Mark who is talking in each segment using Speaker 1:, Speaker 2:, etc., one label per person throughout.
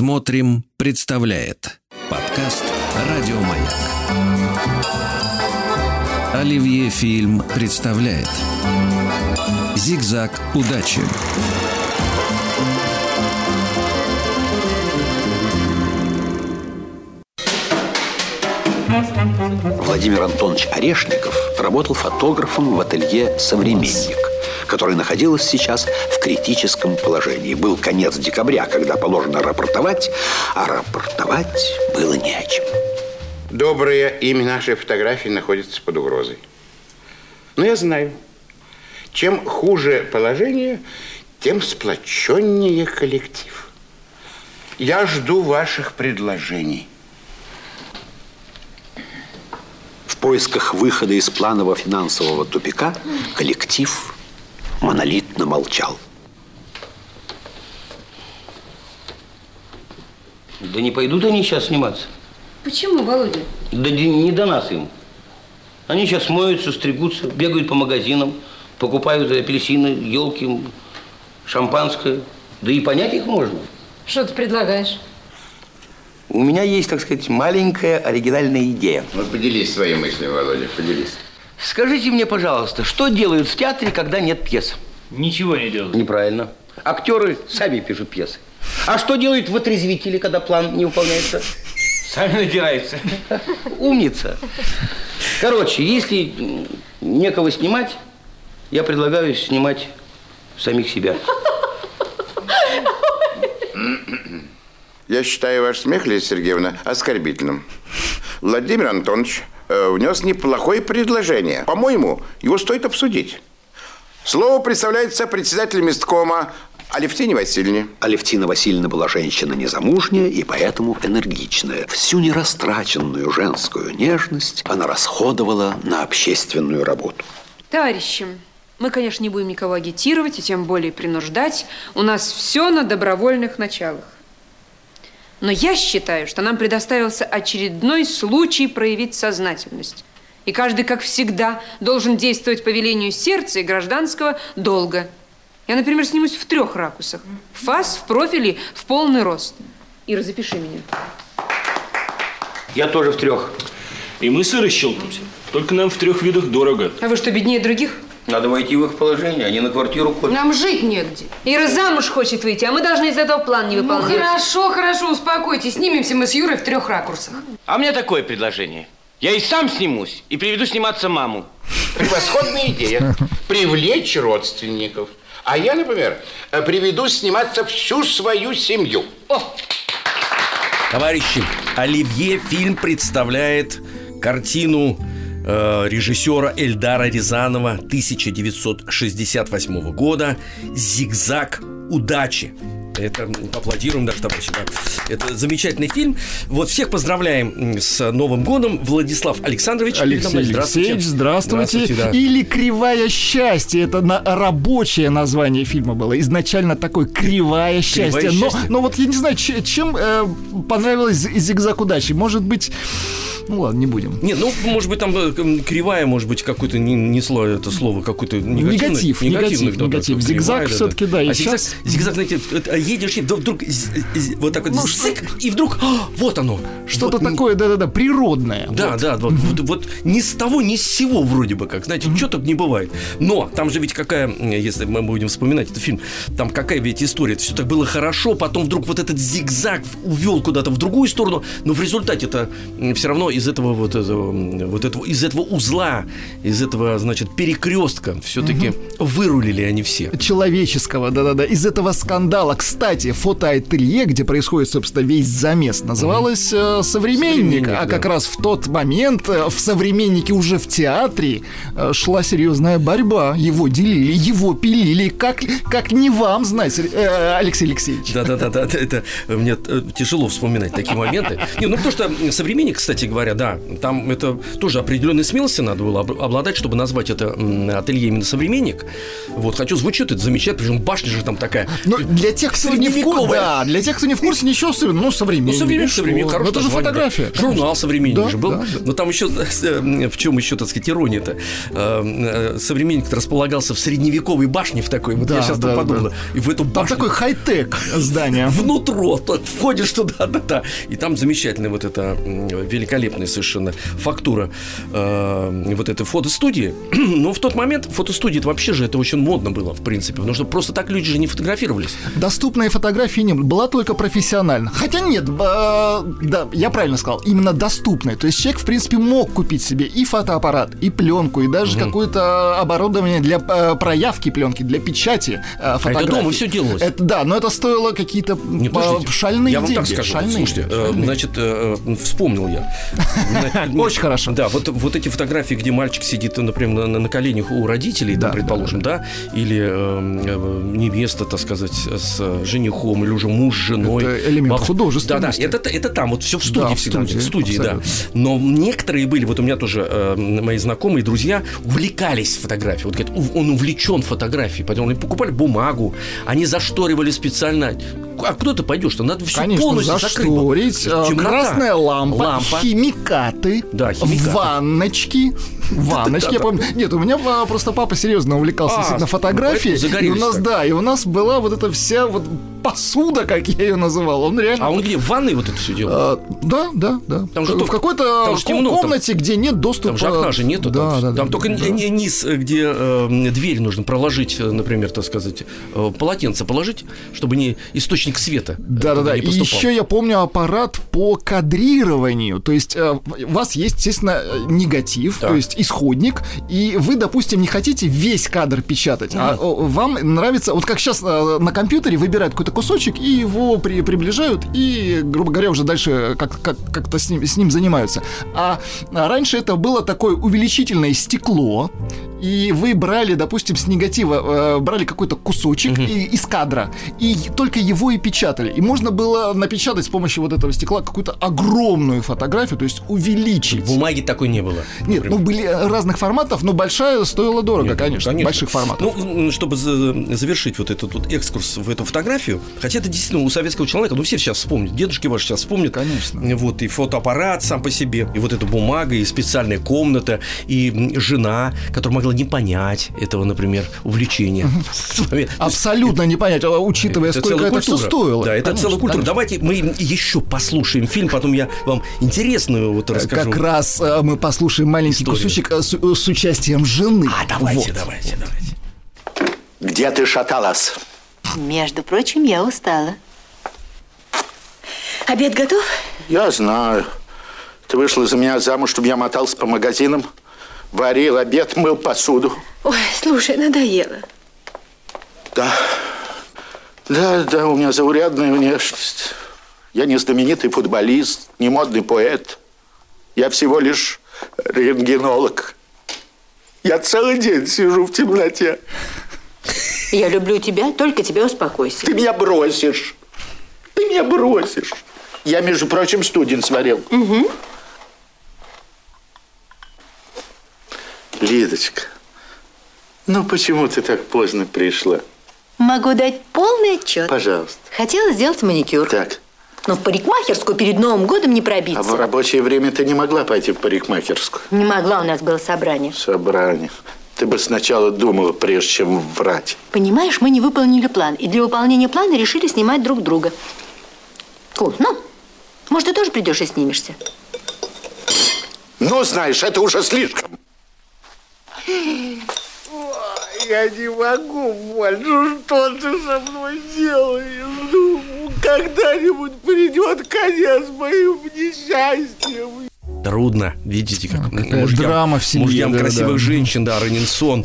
Speaker 1: Смотрим, представляет подкаст Радиомаяк. Оливье фильм представляет Зигзаг удачи.
Speaker 2: Владимир Антонович Орешников работал фотографом в ателье «Современник», которое находилось сейчас в критическом положении. Был конец декабря, когда положено рапортовать, а рапортовать было не о чем.
Speaker 3: Доброе имя нашей фотографии находится под угрозой. Но я знаю, чем хуже положение, тем сплоченнее коллектив. Я жду ваших предложений.
Speaker 2: В поисках выхода из планового финансового тупика коллектив монолитно молчал.
Speaker 4: Да не пойдут они сейчас сниматься.
Speaker 5: Почему, Володя?
Speaker 4: Да не не до нас им. Они сейчас моются, стригутся, бегают по магазинам, покупают апельсины, елки, шампанское. Да и понять их можно.
Speaker 5: Что ты предлагаешь?
Speaker 4: У меня есть, так сказать, маленькая оригинальная идея.
Speaker 3: Вот поделись своей мыслью, Володя, поделись.
Speaker 4: Скажите мне, пожалуйста, что делают в театре, когда нет пьес?
Speaker 6: Ничего не делают.
Speaker 4: Неправильно. Актеры сами пишут пьесы. А что делают в отрезвители, когда план не выполняется?
Speaker 6: Сами надираются.
Speaker 4: Умница. Короче, если некого снимать, я предлагаю снимать самих себя.
Speaker 3: Я считаю ваш смех, Лиза Сергеевна, оскорбительным. Владимир Антонович внес неплохое предложение. По-моему, его стоит обсудить. Слово представляется председатель месткома Алевтине Васильевне.
Speaker 2: Алевтина Васильевна была женщина незамужняя и поэтому энергичная. Всю нерастраченную женскую нежность она расходовала на общественную работу.
Speaker 5: Товарищи, мы, конечно, не будем никого агитировать и тем более принуждать. У нас все на добровольных началах. Но я считаю, что нам предоставился очередной случай проявить сознательность. И каждый, как всегда, должен действовать по велению сердца и гражданского долга. Я, например, снимусь в трех ракурсах. В фас, в профиле, в полный рост. Ира, запиши меня.
Speaker 4: Я тоже в трех.
Speaker 6: И мы сыры щелкнемся. Только нам в трех видах дорого.
Speaker 5: А вы что, беднее других?
Speaker 4: Надо войти в их положение, они на квартиру копят.
Speaker 5: Нам жить негде. Ира замуж хочет выйти, а мы должны из этого план не
Speaker 7: Ну
Speaker 5: выполнять.
Speaker 7: хорошо, хорошо, успокойтесь. Снимемся мы с Юрой в трех ракурсах.
Speaker 8: А у меня такое предложение. Я и сам снимусь, и приведу сниматься маму.
Speaker 3: Превосходная идея. Привлечь родственников. А я, например, э, приведу сниматься всю свою семью.
Speaker 9: Товарищи, Оливье фильм представляет картину э, режиссера Эльдара Рязанова 1968 года «Зигзаг удачи». Это м, аплодируем даже, товарищи. да. Это замечательный фильм. Вот всех поздравляем с Новым годом. Владислав Александрович.
Speaker 10: Алексей. Алексеевич, здравствуйте.
Speaker 9: Здравствуйте, да.
Speaker 10: Или «Кривая счастье». Это на рабочее название фильма было. Изначально такое «Кривое счастье».
Speaker 9: «Кривое
Speaker 10: но,
Speaker 9: счастье».
Speaker 10: но вот я не знаю, че- чем э, понравилось «Зигзаг удачи». Может быть... Ну ладно, не будем.
Speaker 9: Нет, ну, может быть, там э, кривая, может быть, какое-то не, несло это слово, какое-то негативное.
Speaker 10: Негатив, негатив,
Speaker 9: да,
Speaker 10: негатив.
Speaker 9: да,
Speaker 10: Зигзаг
Speaker 9: кривая,
Speaker 10: всё-таки, да, и
Speaker 9: А зигзаг,
Speaker 10: щас-
Speaker 9: зигзаг, знаете, это, едешь, и вдруг з- вот так вот
Speaker 10: Ну,
Speaker 9: зик, и вдруг, а, вот оно.
Speaker 10: Что-то
Speaker 9: Вот,
Speaker 10: такое, да-да-да, природное.
Speaker 9: Да, да, вот, вот, вот ни с того, ни с сего вроде бы как, знаете, что так не бывает. Но там же ведь какая, если мы будем вспоминать этот фильм, там какая ведь история, все так было хорошо, потом вдруг вот этот зигзаг увел куда-то в другую сторону, но в результате это все равно из этого вот этого, вот этого, из этого узла, из этого, значит, перекрестка все-таки вырулили они все.
Speaker 10: человеческого, да-да-да, из этого скандала. Кстати, фотоателье, где происходит, собственно, весь замес, называлось э, «Современник»,
Speaker 9: «Современник»,
Speaker 10: а
Speaker 9: да.
Speaker 10: как раз в тот момент э, в «Современнике» уже в театре э, шла серьезная борьба. Его делили, его пилили. Как, как не вам знать, э, Алексей Алексеевич?
Speaker 9: Да, да, да, да, это мне э, тяжело вспоминать такие моменты. Не, ну потому что современник, кстати говоря, да, там это тоже определенной смелости надо было об- обладать, чтобы назвать это ателье именно современник. Вот, хочу звучит это замечательно, причем башня же там такая.
Speaker 10: Ну, для тех, кто не в курсе, да, для тех, кто не в курсе, ничего особенного, ну,
Speaker 9: Ну,
Speaker 10: современник.
Speaker 9: современник,
Speaker 10: и что?
Speaker 9: современник,
Speaker 10: Ну,
Speaker 9: хорошее
Speaker 10: это же
Speaker 9: название, да.
Speaker 10: фотография.
Speaker 9: Журнал современник
Speaker 10: Да,
Speaker 9: же был.
Speaker 10: да, да.
Speaker 9: Но там еще, э, в чем еще, так сказать, ирония-то? Э, э, Современник располагался в средневековой башне в такой, вот
Speaker 10: Да,
Speaker 9: я сейчас
Speaker 10: да,
Speaker 9: подумал,
Speaker 10: да.
Speaker 9: и в эту
Speaker 10: Там
Speaker 9: башню...
Speaker 10: такой хай-тек здание.
Speaker 9: внутро, входишь туда, да, да, и там замечательная вот эта великолепная совершенно фактура вот этой фотостудии. Но в тот момент фотостудии это вообще же это очень модно было, в принципе, потому что просто так люди же не фотографировались.
Speaker 10: Доступной фотографии не было, была только профессионально. Хотя нет, э, да, я правильно сказал, именно доступной. То есть человек, в принципе, мог купить себе и фотоаппарат, и пленку, и даже какое-то оборудование для э, проявки пленки, для печати э, фотографий.
Speaker 9: дома всё делалось?
Speaker 10: Это, да, но это стоило какие-то э, шальные
Speaker 9: Я вам
Speaker 10: деньги.
Speaker 9: так скажу.
Speaker 10: шальные,
Speaker 9: Слушайте, э, значит, э, э, вспомнил я.
Speaker 10: Очень хорошо.
Speaker 9: Да, вот, вот эти фотографии, где мальчик сидит, например, на, на коленях у родителей, да,
Speaker 10: Да,
Speaker 9: предположим, да, или э, э, невеста, так сказать, с женихом, или уже муж с женой.
Speaker 10: Это элемент
Speaker 9: Бабушка.
Speaker 10: художественности.
Speaker 9: Да, да, это, это там, вот все в студии
Speaker 10: Да, в
Speaker 9: всегда,
Speaker 10: студии,
Speaker 9: в студии, да. Но некоторые были, вот у меня тоже э, мои знакомые, друзья, увлекались фотографией. Вот говорят, «Ув- он увлечен фотографией, поэтому они покупали бумагу, они зашторивали специально. А куда ты пойдешь-то? Надо все
Speaker 10: Конечно,
Speaker 9: полностью закрыть.
Speaker 10: зашторить, э,
Speaker 9: Темнота.
Speaker 10: красная лампа,
Speaker 9: Лампа.
Speaker 10: химикаты,
Speaker 9: Да, химикаты.
Speaker 10: ванночки. Ванночки, я помню. Нет, у меня а, просто папа серьезно увлекался
Speaker 9: А,
Speaker 10: действительно фотографией.
Speaker 9: поэтому
Speaker 10: И у нас, да, и у нас была вот эта вся вот посуда, как я ее называл. Он реально...
Speaker 9: А он где? В ванной вот это все делал?
Speaker 10: А, да, да, да.
Speaker 9: Там же
Speaker 10: в какой-то
Speaker 9: темно, там-
Speaker 10: комнате, где нет доступа.
Speaker 9: Там же окна же нету.
Speaker 10: Да,
Speaker 9: там,
Speaker 10: да,
Speaker 9: там
Speaker 10: да,
Speaker 9: только
Speaker 10: да.
Speaker 9: низ, э, где э, дверь нужно проложить, э, например, так сказать, э, полотенце положить, чтобы не источник света. э,
Speaker 10: Да, да,
Speaker 9: туда
Speaker 10: да.
Speaker 9: не
Speaker 10: И еще я помню аппарат по кадрированию. То есть э, у вас есть, естественно, э, негатив,
Speaker 9: Так.
Speaker 10: то есть исходник, и вы, допустим, не хотите весь кадр печатать, а о, вам нравится, вот как сейчас на компьютере выбирают какой-то кусочек и его при- приближают, и, грубо говоря, уже дальше как- как- как-то с ним, с ним занимаются. А а раньше это было такое увеличительное стекло, и вы брали, допустим, с негатива, э, брали какой-то кусочек и- из кадра, и только его и печатали. И можно было напечатать с помощью вот этого стекла какую-то огромную фотографию, то есть увеличить.
Speaker 9: Бумаги такой не было.
Speaker 10: Нет, ну
Speaker 9: например.
Speaker 10: были разных форматов, но большая стоила дорого,
Speaker 9: Нет,
Speaker 10: конечно, больших форматов.
Speaker 9: Ну, чтобы за- завершить вот этот вот экскурс в эту фотографию, хотя это действительно у советского человека, ну, все сейчас вспомнят, дедушки ваши сейчас вспомнят.
Speaker 10: Конечно.
Speaker 9: Вот, и фотоаппарат сам по себе, и вот эта бумага, и специальная комната, и жена, которая могла не понять этого, например, увлечения.
Speaker 10: Абсолютно не понять, а учитывая, сколько это все. Стоило.
Speaker 9: Да, это
Speaker 10: Конечно,
Speaker 9: целая культура. Давайте мы еще послушаем фильм, потом я вам интересную вот расскажу.
Speaker 10: Как раз э, мы послушаем маленький
Speaker 9: Историю.
Speaker 10: кусочек э, с, э, с участием жены.
Speaker 9: А, давайте,
Speaker 10: Вот.
Speaker 9: давайте, давайте.
Speaker 2: Где ты шаталась?
Speaker 11: Между прочим, я устала. Обед готов?
Speaker 3: Я знаю. Ты вышла за меня замуж, чтобы я мотался по магазинам, варил обед, мыл посуду.
Speaker 11: Ой, слушай, надоело.
Speaker 3: Да. Да, да, у меня заурядная внешность. Я не знаменитый футболист, не модный поэт. Я всего лишь рентгенолог. Я целый день сижу в темноте.
Speaker 11: Я люблю тебя, только тебя успокойся.
Speaker 3: Ты меня бросишь. Ты меня бросишь. Я, между прочим, студень сварил.
Speaker 11: Угу.
Speaker 3: Лидочка, ну почему ты так поздно пришла?
Speaker 11: Могу дать полный отчет.
Speaker 3: Пожалуйста.
Speaker 11: Хотела сделать маникюр.
Speaker 3: Так,
Speaker 11: Но в парикмахерскую перед Новым годом не пробиться.
Speaker 3: а в рабочее время ты не могла пойти в парикмахерскую?
Speaker 11: Не могла, у нас было собрание.
Speaker 3: Собрание. Ты бы сначала думала, прежде чем врать.
Speaker 11: Понимаешь, мы не выполнили план. И для выполнения плана решили снимать друг друга. Кул, ну, может, ты тоже придешь и снимешься?
Speaker 3: Ну, знаешь, это уже слишком.
Speaker 12: Я не могу больше. Ну, Что ты со мной делаешь? Ну, когда-нибудь придет конец моим несчастьям.
Speaker 9: Трудно, видите, как
Speaker 10: какая драма в семье,
Speaker 9: мужьям
Speaker 10: да,
Speaker 9: красивых
Speaker 10: да.
Speaker 9: женщин, да, Ренинсон,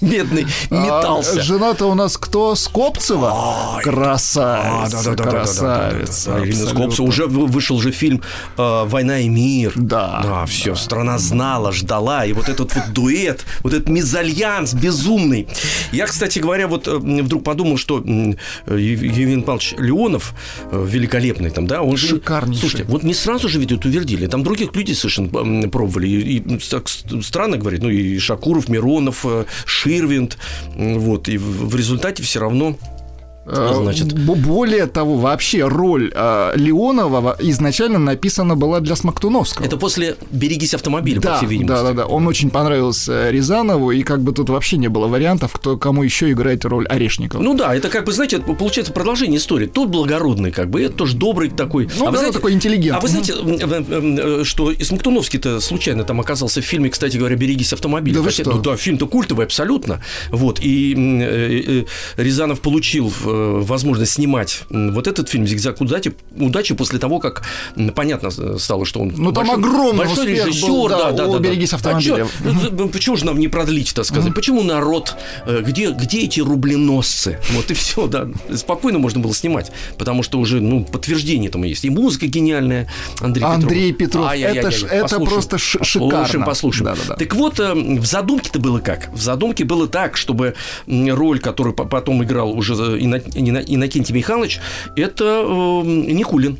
Speaker 9: бедный, метался.
Speaker 10: А, жена-то у нас кто? Скопцева? Красавица, красавица.
Speaker 9: Да, Ирина. Скопцева. Уже вы- вышел же фильм э, «Война и мир».
Speaker 10: Да.
Speaker 9: Да, все, страна знала, ждала. И вот этот вот дуэт, вот этот мезальянс безумный. Я, кстати говоря, вот э, вдруг подумал, что Евгений Павлович Леонов, э, великолепный там, да, он.
Speaker 10: Шикарнейший.
Speaker 9: Слушайте, вот не сразу же ведь утвердили. Там других людей совершенно пробовали. И, и так странно говорить, ну и Шакуров, Миронов, э, Ширвинд. Вот. И в, результате все равно Значит.
Speaker 10: б- Более того, вообще роль э, Леонова изначально написана была для Смоктуновского.
Speaker 9: Это после «Берегись автомобиля», по
Speaker 10: да,
Speaker 9: всей видимости.
Speaker 10: да, да, да. Он очень понравился Рязанову, и как бы тут вообще не было вариантов, кто кому еще играет роль Орешникова.
Speaker 9: Ну да, это как бы, знаете, получается продолжение истории. Тут благородный, как бы, это тоже добрый такой.
Speaker 10: Ну, да, такой интеллигент.
Speaker 9: А вы знаете, м, что и Смоктуновский-то случайно там оказался в фильме, кстати говоря, «Берегись автомобиля».
Speaker 10: Да вы
Speaker 9: Хотя,
Speaker 10: что?
Speaker 9: ну да, фильм-то культовый абсолютно. Вот, и э, э, Рязанов получил э, возможность снимать вот этот фильм «Зигзаг удачи», удачи после того, как понятно стало, что он
Speaker 10: Ну, там огромный
Speaker 9: большой
Speaker 10: успех был,
Speaker 9: режиссер,
Speaker 10: да,
Speaker 9: да, да, да, да.
Speaker 10: «Берегись
Speaker 9: А
Speaker 10: автомобиля».
Speaker 9: чё, ну, Почему же нам не продлить, так сказать? Почему народ? э, Где, где эти рубленосцы? Вот и все, да. Спокойно можно было снимать, потому что уже, ну, подтверждение там есть. И музыка гениальная. Андрей,
Speaker 10: Андрей Петров.
Speaker 9: Ай-яй-яй-яй.
Speaker 10: Это ж- это
Speaker 9: Послушаем.
Speaker 10: просто ш-
Speaker 9: Послушаем,
Speaker 10: шикарно.
Speaker 9: послушаем.
Speaker 10: Да-да-да.
Speaker 9: Так вот, э, в задумке-то было как? В задумке было так, чтобы роль, которую по- потом играл уже э, Иннокентий Михайлович, это э, Никулин.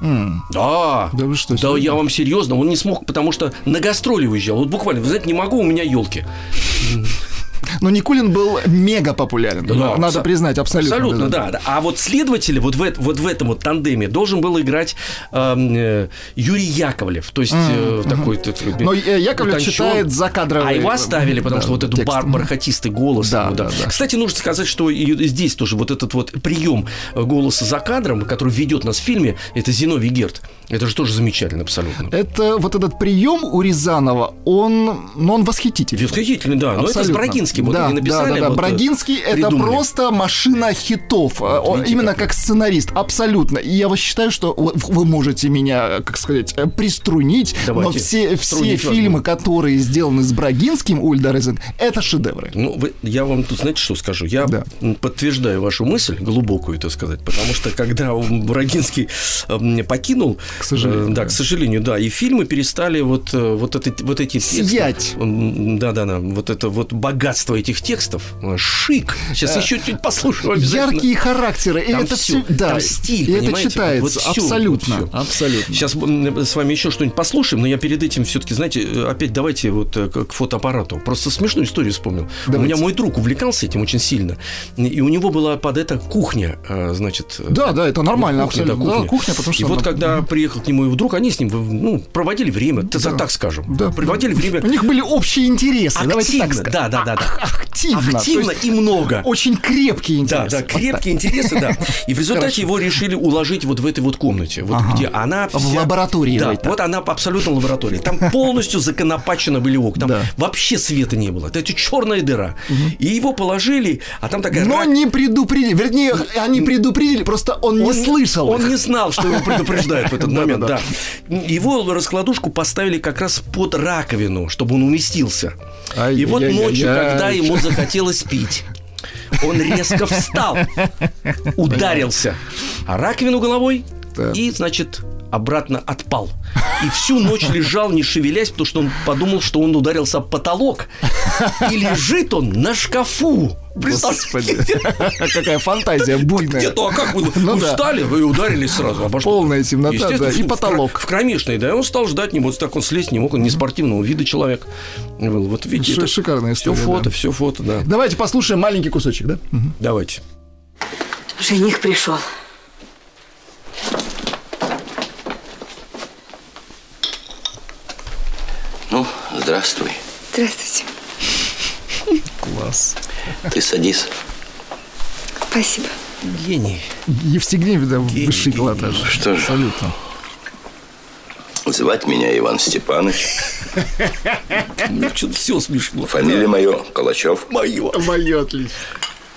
Speaker 10: М.
Speaker 9: Да,
Speaker 10: Да вы что,
Speaker 9: да,
Speaker 10: серьезно?
Speaker 9: я вам серьезно, он не смог, потому что на гастроли уезжал. Вот буквально, вы знаете, не могу, у меня елки.
Speaker 10: Но Никулин был мега популярен.
Speaker 9: Да,
Speaker 10: Надо
Speaker 9: абсо-
Speaker 10: признать, абсолютно.
Speaker 9: Абсолютно, да. да. А вот следователя вот в, вот в этом вот тандеме должен был играть эм, э, Юрий Яковлев. То есть э, такой... т-
Speaker 10: Но э, Яковлев
Speaker 9: утончен.
Speaker 10: читает закадровый,
Speaker 9: А его оставили, потому
Speaker 10: да,
Speaker 9: что вот этот бар- бархатистый голос.
Speaker 10: Да,
Speaker 9: его,
Speaker 10: да, да.
Speaker 9: Кстати, нужно сказать, что и здесь тоже вот этот вот прием голоса за кадром, который ведет нас в фильме, это Зиновий Герд. Это же тоже замечательно абсолютно.
Speaker 10: Это вот этот прием у Рязанова, он, ну, он восхитительный.
Speaker 9: Восхитительный, да. Но это с Брагинским. Вот
Speaker 10: да,
Speaker 9: они написали.
Speaker 10: да, да, да.
Speaker 9: вот, э,
Speaker 10: Брагинский это
Speaker 9: придумали.
Speaker 10: просто машина хитов. Э, Он
Speaker 9: видите,
Speaker 10: именно
Speaker 9: как.
Speaker 10: как сценарист, абсолютно. И я вот считаю, что вы- можете меня, как сказать, э, приструнить, но
Speaker 9: Давайте.
Speaker 10: все, все
Speaker 9: вас
Speaker 10: фильмы,
Speaker 9: буду.
Speaker 10: которые сделаны с Брагинским у Ильдара Рязанова, это шедевры.
Speaker 9: Ну, вы- я вам тут, знаете, что скажу? Я
Speaker 10: Да.
Speaker 9: подтверждаю вашу мысль, глубокую, так сказать, потому что когда Брагинский э, покинул,
Speaker 10: К сожалению,
Speaker 9: э, да, к сожалению, да, и фильмы перестали вот, э, вот, это, вот эти.
Speaker 10: Сиять.
Speaker 9: Да-да-да, вот это вот богатство этих текстов, э, шик. Сейчас еще чуть обязательно.
Speaker 10: Яркие характеры, и это все, да,
Speaker 9: там стиль,
Speaker 10: и это читается
Speaker 9: Вот- вот
Speaker 10: абсолютно,
Speaker 9: вот всё.
Speaker 10: абсолютно.
Speaker 9: Сейчас с вами еще что-нибудь послушаем, но я перед этим все-таки, знаете, э, опять давайте вот э, к фотоаппарату. Просто смешную историю вспомнил. У
Speaker 10: Давайте.
Speaker 9: меня мой друг увлекался этим очень сильно, и у него была под это кухня, значит.
Speaker 10: Да, да, это нормально,
Speaker 9: кухня,
Speaker 10: абсолютно.
Speaker 9: да,
Speaker 10: Да, кухня, потому что
Speaker 9: И вот
Speaker 10: она-
Speaker 9: когда приехал к нему его друг, они с ним ну, проводили время, т- так скажем.
Speaker 10: Да.
Speaker 9: Проводили время.
Speaker 10: У них были общие интересы, давайте так
Speaker 9: Активно,
Speaker 10: сказать.
Speaker 9: да, да, да, да.
Speaker 10: Активно.
Speaker 9: Активно
Speaker 10: есть
Speaker 9: и много.
Speaker 10: Очень крепкие
Speaker 9: Да,
Speaker 10: интересы.
Speaker 9: да, крепкие интересы, да. И в результате его решили уложить вот в этой вот комнате, вот
Speaker 10: Ага.
Speaker 9: где она
Speaker 10: В
Speaker 9: вся-
Speaker 10: лаборатории
Speaker 9: Да,
Speaker 10: в
Speaker 9: вот она абсолютно лаборатория. Там полностью законопачено были окна. Там
Speaker 10: Да.
Speaker 9: вообще света не было. Это черная дыра. И его положили, а там такая
Speaker 10: Но
Speaker 9: рак-
Speaker 10: не предупредили. Вернее, они предупредили, просто он не
Speaker 9: он
Speaker 10: слышал.
Speaker 9: Он
Speaker 10: их.
Speaker 9: не знал, что его предупреждают в этот момент, да. Его раскладушку поставили как раз под раковину, чтобы он уместился. И вот ночью, когда ему захотелось пить, он резко встал, ударился. О раковину головой и, значит, обратно отпал. И всю ночь лежал, не шевелясь, потому что он подумал, что он ударился об потолок. И лежит он на шкафу.
Speaker 10: Господи, какая фантазия буйная.
Speaker 9: Где-то, а как вы,
Speaker 10: Ну
Speaker 9: вы
Speaker 10: да.
Speaker 9: встали, вы ударились сразу. Обо?
Speaker 10: Полная темнота,
Speaker 9: Естественно,
Speaker 10: да, и
Speaker 9: в-
Speaker 10: потолок.
Speaker 9: В, кромешной, да, и он стал ждать, не вот так он слезть не мог, он не спортивного вида человек. был. Вот видите,
Speaker 10: Ши-
Speaker 9: это
Speaker 10: шикарная
Speaker 9: Все фото,
Speaker 10: да.
Speaker 9: все фото, да.
Speaker 10: Давайте послушаем маленький кусочек, да?
Speaker 9: Давайте.
Speaker 11: Жених пришел.
Speaker 4: Ну, здравствуй.
Speaker 5: Здравствуйте.
Speaker 10: Класс.
Speaker 4: Ты садись.
Speaker 5: Спасибо.
Speaker 9: Гений.
Speaker 10: Евстигнеев, да, высший
Speaker 9: гений.
Speaker 10: пилотаж.
Speaker 4: Что ж.
Speaker 10: Абсолютно.
Speaker 4: Звать меня Иван Степанович.
Speaker 9: Ну, что-то все смешно.
Speaker 4: Фамилия мое Калачев.
Speaker 9: Мое.
Speaker 10: Мое отлично.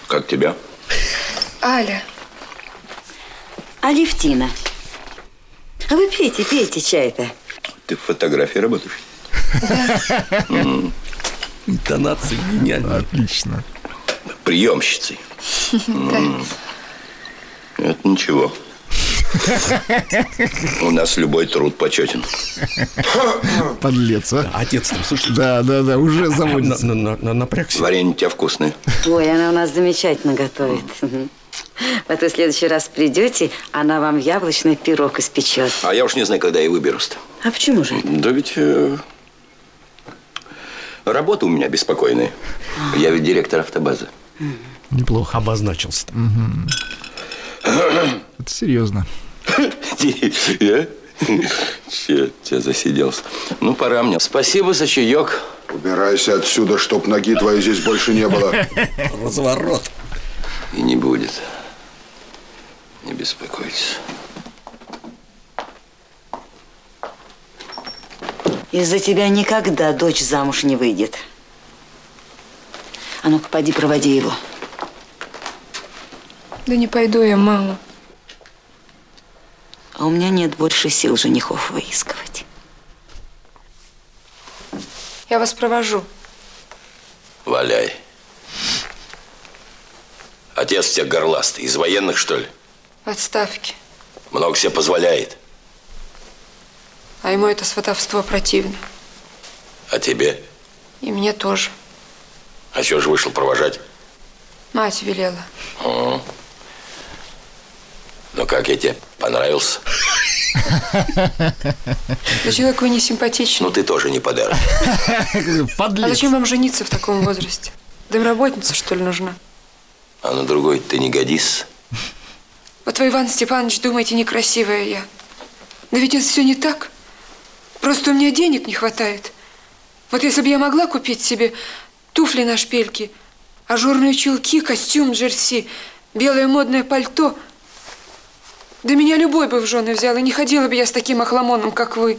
Speaker 4: Как тебя?
Speaker 5: Аля.
Speaker 11: Алевтина. А вы пейте, пейте чай-то.
Speaker 4: Ты в фотографии работаешь?
Speaker 9: Интонации гениальные.
Speaker 10: Отлично.
Speaker 4: Приемщицей. Это ничего. У нас любой труд почетен.
Speaker 10: Подлец, а?
Speaker 9: Отец там, слушай,
Speaker 10: Да, да, да, уже заводится.
Speaker 9: на- на- на- напрягся.
Speaker 4: Варенье у тебя вкусное.
Speaker 11: Ой, она у нас замечательно готовит. Вот вы в следующий раз придете, она вам яблочный пирог испечет.
Speaker 4: А я уж не знаю, когда я выберусь-то.
Speaker 11: А почему же?
Speaker 4: Да ведь э, работа у меня беспокойная. Я ведь директор автобазы.
Speaker 10: Неплохо.
Speaker 9: Обозначился.
Speaker 10: Это серьезно.
Speaker 13: Я? Че, че засиделся? Ну, пора мне. Спасибо за чаек.
Speaker 14: Убирайся отсюда, чтоб ноги твоей здесь больше не было.
Speaker 9: Разворот.
Speaker 13: И не будет. Не беспокойтесь.
Speaker 11: Из-за тебя никогда дочь замуж не выйдет. А ну-ка, поди, проводи его.
Speaker 5: Да не пойду я, мама.
Speaker 11: А у меня нет больше сил женихов выискивать.
Speaker 5: Я вас провожу.
Speaker 13: Валяй. Отец у тебя горластый. Из военных, что ли?
Speaker 5: В отставке.
Speaker 13: Много себе позволяет.
Speaker 5: А ему это сватовство противно.
Speaker 13: А тебе?
Speaker 5: И мне тоже.
Speaker 13: А чего же вышел провожать?
Speaker 5: Мать велела.
Speaker 13: М. Ну как я тебе? Понравился?
Speaker 5: Да человек вы не симпатичный.
Speaker 13: Ну ты тоже не подарок.
Speaker 5: А зачем вам жениться в таком возрасте? Домработница, что ли, нужна?
Speaker 13: А на другой ты не годишься.
Speaker 5: Вот вы, Иван Степанович, думаете, некрасивая я. Да ведь это все не так. Просто у меня денег не хватает. Вот если бы я могла купить себе туфли на шпильке, ажурные чулки, костюм джерси, белое модное пальто, да меня любой бы в жены взял, и не ходила бы я с таким охламоном, как вы.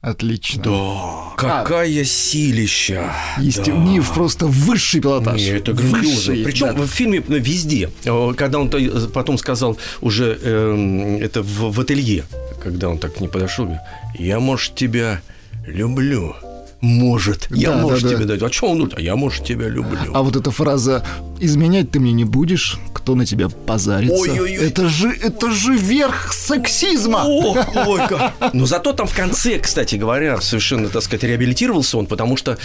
Speaker 10: Отлично.
Speaker 9: Да. Какая силища.
Speaker 10: Есте-
Speaker 9: Да.
Speaker 10: Просто высший пилотаж.
Speaker 9: Не, это грандиозно.
Speaker 10: Высший,
Speaker 9: Причем
Speaker 10: да.
Speaker 9: в фильме везде. Э, Когда он то- потом сказал уже эм, это в, в ателье, когда он так к ней подошел, говорит, я, может, тебя люблю. Может. Я,
Speaker 10: Да,
Speaker 9: может,
Speaker 10: да, да.
Speaker 9: тебе дать. А что он тут? А я, может, тебя люблю.
Speaker 10: А вот эта фраза «изменять ты мне не будешь, кто на тебя позарится».
Speaker 9: Ой-ой-ой.
Speaker 10: Это же, это же верх сексизма.
Speaker 9: Ох, ой, как. Но зато там в конце, кстати говоря, совершенно, так сказать, реабилитировался он, потому что,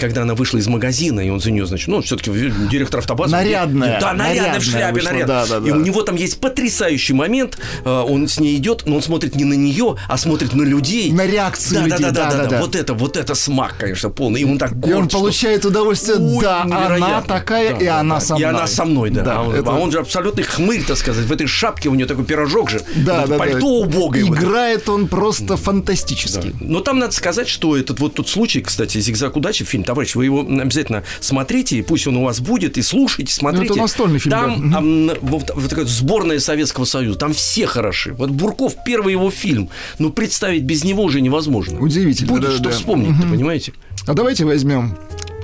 Speaker 9: когда она вышла из магазина, и он за нее, значит, ну, все-таки директор автобаза.
Speaker 10: Нарядная,
Speaker 9: Да, нарядная, в
Speaker 10: нарядная
Speaker 9: шляпе,
Speaker 10: вышла,
Speaker 9: нарядная.
Speaker 10: да, да,
Speaker 9: И
Speaker 10: да.
Speaker 9: у него там есть потрясающий момент, э, он с ней идет, но он смотрит не на нее, а смотрит на людей.
Speaker 10: На реакцию
Speaker 9: да,
Speaker 10: людей,
Speaker 9: Да, да, да, да,
Speaker 10: да-да-да.
Speaker 9: Вот это, вот это смак, конечно, полный. Ему так
Speaker 10: И он
Speaker 9: горд, что-
Speaker 10: получает удовольствие,
Speaker 9: Ой,
Speaker 10: да, она такая,
Speaker 9: Да,
Speaker 10: и
Speaker 9: да,
Speaker 10: она
Speaker 9: да.
Speaker 10: со
Speaker 9: И
Speaker 10: мной.
Speaker 9: она со мной, да.
Speaker 10: Да,
Speaker 9: а, он,
Speaker 10: это-
Speaker 9: а он же абсолютный хмырь, так сказать. В этой шапке у нее такой пирожок же.
Speaker 10: Да,
Speaker 9: Вот
Speaker 10: да,
Speaker 9: Пальто
Speaker 10: да.
Speaker 9: убогое. вот.
Speaker 10: Играет он просто фантастически.
Speaker 9: Но там надо сказать, что этот вот тот случай, кстати, «Зигзаг удачи» фильм, товарищ, вы его обязательно смотрите, и пусть он у вас будет, и слушайте, смотрите.
Speaker 10: Ну, это настольный фильм,
Speaker 9: Там
Speaker 10: да.
Speaker 9: ам, вот, вот такая сборная Советского Союза, там все хороши. Вот Бурков первый его фильм, ну представить без него уже невозможно.
Speaker 10: Удивительно,
Speaker 9: Будет
Speaker 10: да,
Speaker 9: что
Speaker 10: да.
Speaker 9: вспомнить,
Speaker 10: Мгм.
Speaker 9: понимаете?
Speaker 10: А давайте возьмем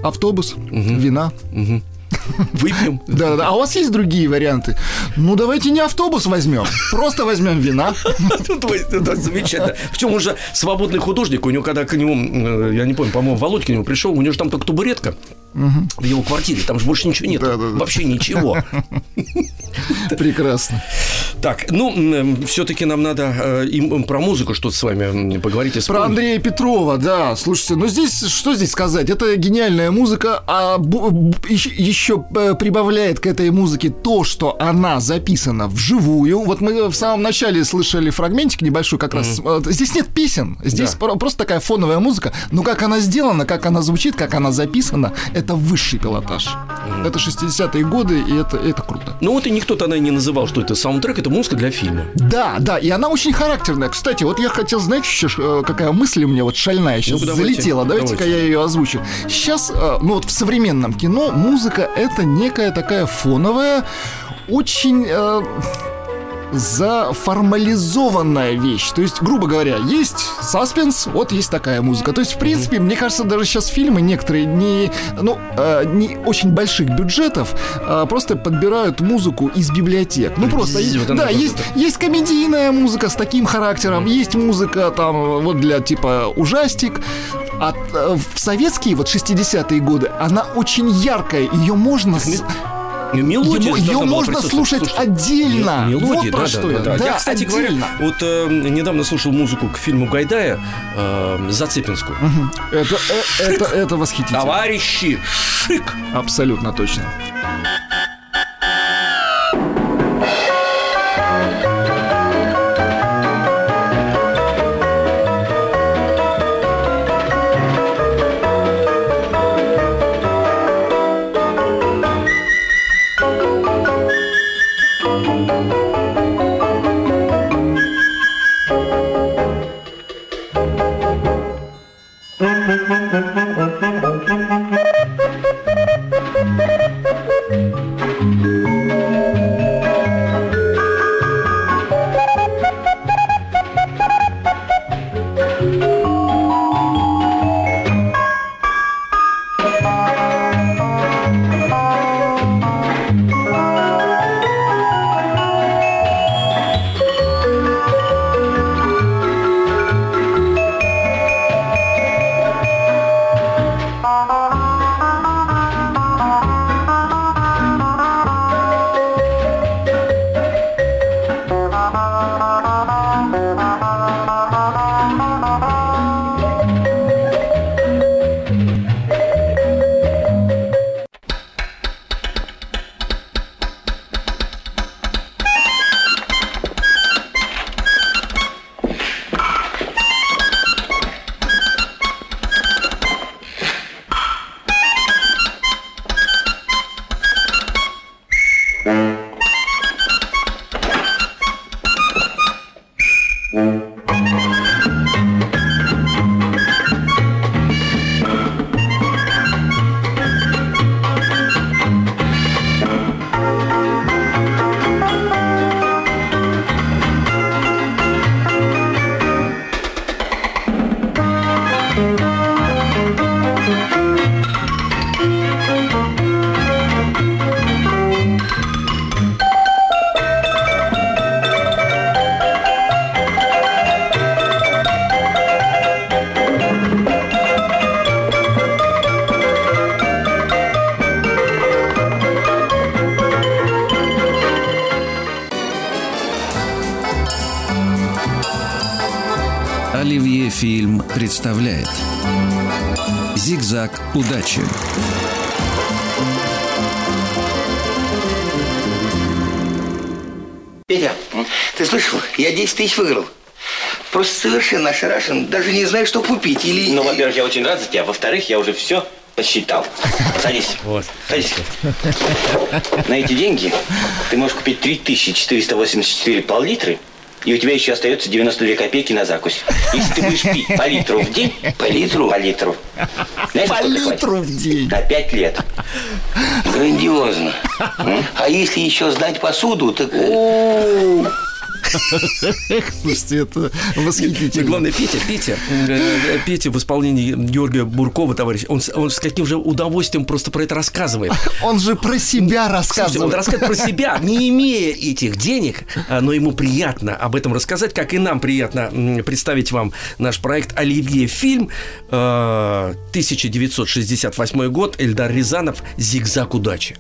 Speaker 10: автобус, вина.
Speaker 9: Выпьем.
Speaker 10: Да, да. А у вас есть другие варианты? Ну, давайте не автобус возьмем, просто возьмем вина.
Speaker 9: Есть, Это замечательно. Причем он же свободный художник. У него, когда к нему, э, я не помню, по-моему, Володь к нему пришел, у него же там только табуретка в его квартире. Там же больше ничего нет. Вообще ничего.
Speaker 10: Прекрасно.
Speaker 9: Так, ну, все-таки нам надо э, им про музыку что-то с вами поговорить.
Speaker 10: Про. Андрея Петрова, да. Слушайте, ну здесь что здесь сказать? Это гениальная музыка, а еще, еще, э, прибавляет к этой музыке то, что она записана вживую. Вот мы в самом начале слышали фрагментик небольшой, как раз. Здесь нет песен, здесь просто такая фоновая музыка. Но как она сделана, как она звучит, как она записана, это высший пилотаж. Это 60-е годы, и это, это круто.
Speaker 9: Ну вот и никто тогда и не называл, что это саундтрек, это музыка для фильма.
Speaker 10: Да, да, и она очень характерная. Кстати, вот я хотел, знаете, еще э, какая мысль у меня вот шальная сейчас
Speaker 9: Ну-ка, давайте,
Speaker 10: залетела. Давайте-ка
Speaker 9: давайте.
Speaker 10: я ее озвучу. Сейчас, э, ну вот в современном кино музыка это некая такая фоновая, очень э, заформализованная вещь. То есть, грубо говоря, есть саспенс, вот есть такая музыка. То есть, в принципе, мне кажется, даже сейчас фильмы некоторые не, ну, э, не очень больших бюджетов а просто подбирают музыку из библиотек. Ну, просто,
Speaker 9: она
Speaker 10: да, есть, есть комедийная музыка с таким характером, есть музыка там вот для типа ужастик. А э, в советские вот 60-е годы она очень яркая, ее можно... с-
Speaker 9: Мелодия
Speaker 10: ее можно слушать отдельно.
Speaker 9: мел- Мелодия,
Speaker 10: Вот
Speaker 9: да,
Speaker 10: что
Speaker 9: да,
Speaker 10: я.
Speaker 9: да, да. Я, кстати
Speaker 10: отдельно.
Speaker 9: говоря, вот э, недавно слушал музыку к фильму Гайдая э, «Зацепинскую».
Speaker 10: Мгм. Это, э, это, это восхитительно.
Speaker 9: Товарищи, шик!
Speaker 10: Абсолютно точно.
Speaker 1: Зигзаг удачи.
Speaker 15: Петя, ты слышал? Я 10 тысяч выиграл. Просто совершенно ошарашен. Даже не знаю, что купить. Или...
Speaker 8: Ну, во-первых, я очень рад за тебя. Во-вторых, я уже все посчитал. Садись.
Speaker 9: Вот.
Speaker 8: Садись. На эти деньги ты можешь купить 3484 пол-литра, и у тебя еще остается 92 копейки на закусь. Если ты будешь пить по литру в день...
Speaker 15: По литру?
Speaker 8: По литру. Знаешь,
Speaker 10: По литру
Speaker 8: хватит?
Speaker 10: в день.
Speaker 8: На 5 лет.
Speaker 15: Грандиозно. А если еще сдать посуду, так... э,
Speaker 10: Слушайте, это восхитительно.
Speaker 9: главное, Петя, Петя, э, э, Петя в исполнении Георгия Буркова, товарищ, он, с- он с каким же удовольствием просто про это рассказывает.
Speaker 10: Он же про себя
Speaker 9: Слушайте, он
Speaker 10: рассказывает.
Speaker 9: рассказывает про себя, не имея этих денег, а, но ему приятно об этом рассказать, как и нам приятно представить вам наш проект «Оливье фильм». э, 1968 год, Эльдар Рязанов «Зигзаг удачи».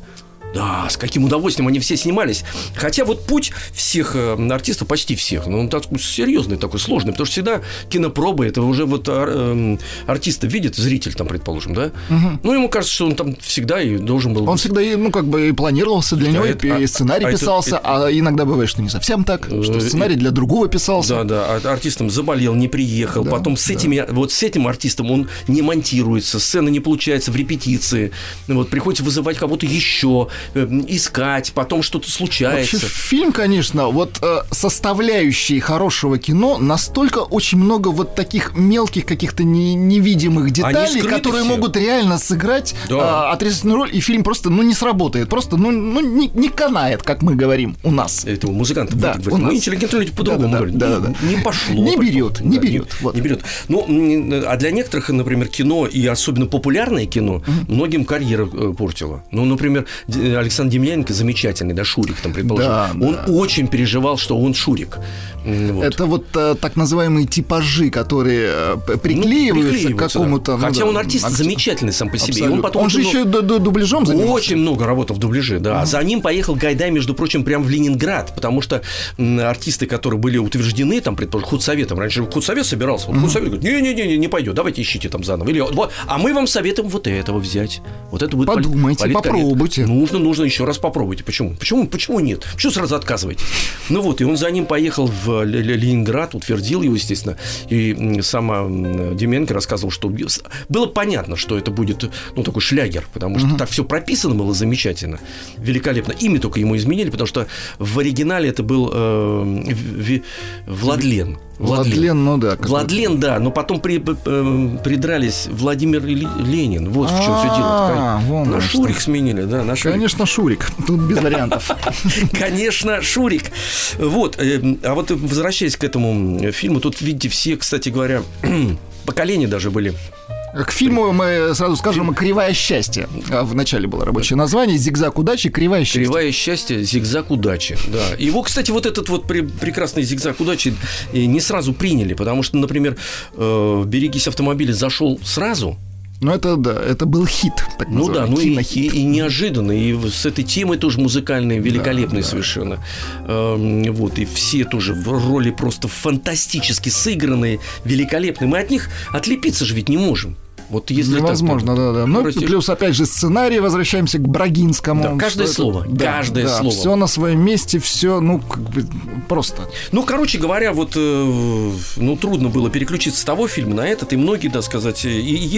Speaker 9: Да, с каким удовольствием они все снимались. Хотя вот путь всех э, артистов, почти всех, ну, он такой серьезный, такой сложный, потому что всегда кинопробы, это уже вот ар- эм, артиста видит, зритель там, предположим, да?
Speaker 10: Мгм.
Speaker 9: Ну, ему кажется, что он там всегда и должен был...
Speaker 10: Он всегда, и, ну, как бы и планировался для
Speaker 9: Да,
Speaker 10: него, и
Speaker 9: это-
Speaker 10: пи-
Speaker 9: а-
Speaker 10: и сценарий
Speaker 9: а это-
Speaker 10: писался, а иногда бывает, что не совсем так, что
Speaker 9: Э,
Speaker 10: сценарий для другого писался.
Speaker 9: Да, да, а артистом заболел, не приехал.
Speaker 10: Да,
Speaker 9: Потом с этими, вот с этим артистом он не монтируется, сцена не получается в репетиции. Вот приходится вызывать кого-то еще, э, искать, потом что-то случается.
Speaker 10: Вообще фильм, конечно, вот э, составляющие хорошего кино настолько очень много вот таких мелких каких-то не- невидимых деталей, которые
Speaker 9: все.
Speaker 10: могут реально сыграть
Speaker 9: Да.
Speaker 10: э, отрицательную роль, и фильм просто, ну, не сработает, просто, ну, ну не, не канает, как мы говорим у нас.
Speaker 9: Это у музыкантов
Speaker 10: Да, у.
Speaker 9: Мы
Speaker 10: нас.
Speaker 9: интеллигентные люди по-другому
Speaker 10: Да-да-да,
Speaker 9: говорим.
Speaker 10: да-да-да.
Speaker 9: Не, не пошло.
Speaker 10: Не
Speaker 9: пошло.
Speaker 10: берет, не
Speaker 9: Да,
Speaker 10: берет, вот.
Speaker 9: Не берет. Ну, а для некоторых, например, кино, и особенно популярное кино, многим карьера э, портило. Ну, например, Александр Демьяненко замечательный, да, Шурик там, предположим.
Speaker 10: Да,
Speaker 9: он
Speaker 10: да.
Speaker 9: очень переживал, что он Шурик. Вот.
Speaker 10: Это вот э, так называемые типажи, которые э, приклеиваются, к
Speaker 9: приклеиваются,
Speaker 10: какому-то...
Speaker 9: да.
Speaker 10: ну
Speaker 9: Хотя
Speaker 10: да,
Speaker 9: он артист
Speaker 10: акте-
Speaker 9: замечательный сам по себе.
Speaker 10: Абсолютно.
Speaker 9: он потом
Speaker 10: Он же еще
Speaker 9: много-
Speaker 10: ду- ду- дубляжом занимался.
Speaker 9: Очень много работал в дубляже, да. А за ним поехал Гайдай, между прочим, прямо в Ленинград, потому что артисты, которые были утверждены, там, предположим, худсоветом, раньше худсовет собирался, вот худсовет говорит, не-не-не, не пойдет, давайте ищите там заново. Или, вот, а мы вам советуем вот этого взять. Вот это будет
Speaker 10: Подумайте,
Speaker 9: политкорректно.
Speaker 10: попробуйте.
Speaker 9: Нужно, нужно еще раз попробуйте. Почему? Почему, почему нет? Почему сразу отказываете? Ну вот, и он за ним поехал в Ленинград, утвердил его, естественно. И сама Деменко рассказывал, что было понятно, что это будет, ну, такой шлягер, потому что так все прописано было замечательно, великолепно. Имя только ему изменили, потому что в оригинале это был э, Ви- Владлен.
Speaker 10: Владлен, ну да.
Speaker 9: Владлен, да, но потом при- э, придрались Владимир и Ленин. Вот в чем все
Speaker 10: А,
Speaker 9: дело.
Speaker 10: вон
Speaker 9: На Шурик
Speaker 10: что.
Speaker 9: сменили, да, на Шурик.
Speaker 10: Конечно, Шурик. Тут без вариантов.
Speaker 9: Конечно, Шурик. Вот, э, а вот возвращаясь к этому фильму, тут видите все, кстати говоря, поколения даже были.
Speaker 10: К фильму мы сразу скажем «Кривая счастья». А В начале было рабочее название «Зигзаг удачи. Кривая счастья».
Speaker 9: Кривая счастья, зигзаг удачи. Да. Его, кстати, вот этот вот пре- прекрасный зигзаг удачи не сразу приняли, потому что, например, э, «Берегись автомобиля» зашел сразу,
Speaker 10: Ну, это, да, это был хит, так
Speaker 9: Ну да, ну и, и, и неожиданно, и с этой темой тоже музыкальной, великолепной совершенно. Эм, вот, и все тоже в роли просто фантастически сыгранные, великолепные. Мы от них отлепиться же ведь не можем. Вот если так
Speaker 10: Невозможно,
Speaker 9: вот.
Speaker 10: да, да. Ну,
Speaker 9: Прости.
Speaker 10: плюс, опять же, сценарий, возвращаемся к Брагинскому.
Speaker 9: Да, каждое
Speaker 10: Что это-
Speaker 9: слово, каждое слово.
Speaker 10: Все на своем месте, все, ну, как бы, просто.
Speaker 9: Ну, короче говоря, вот, э, ну, трудно было переключиться с того фильма на этот, и многие, да, сказать, и,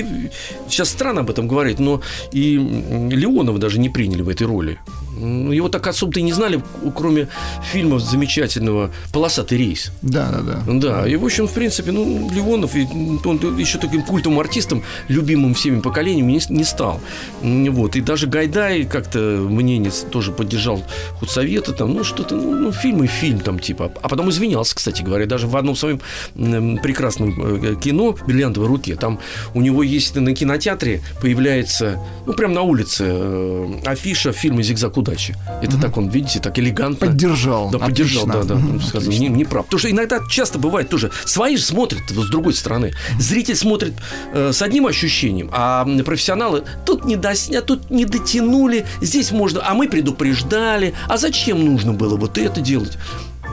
Speaker 9: и- сейчас странно об этом говорить, но и Леонова даже не приняли в этой роли. М, Его так особо-то и не знали, кроме фильма замечательного «Полосатый рейс».
Speaker 10: Да, да, да.
Speaker 9: Да, и, в общем, в принципе, ну, Ливонов, и он еще таким культовым артистом, любимым всеми поколениями, не, не стал. Вот, и даже Гайдай как-то мненец тоже поддержал худсоветы, там, ну, что-то, ну, ну, фильм и фильм там, типа. А потом извинялся, кстати говоря, даже в одном своем прекрасном э, кино «Бриллиантовой руке», там у него есть на кинотеатре, появляется, ну, прямо на улице э, афиша фильма «Зигзаг удачи». Это так он, видите, так элегантно.
Speaker 10: Поддержал.
Speaker 9: Да, поддержал,
Speaker 10: Отлично.
Speaker 9: да, да.
Speaker 10: Мгм,
Speaker 9: Сказал, не, не прав. Потому что иногда часто бывает тоже. Свои же смотрят с другой стороны. Зритель смотрит э, с одним ощущением, а профессионалы тут не доснят, тут не дотянули, здесь можно, а мы предупреждали. А зачем нужно было вот это делать?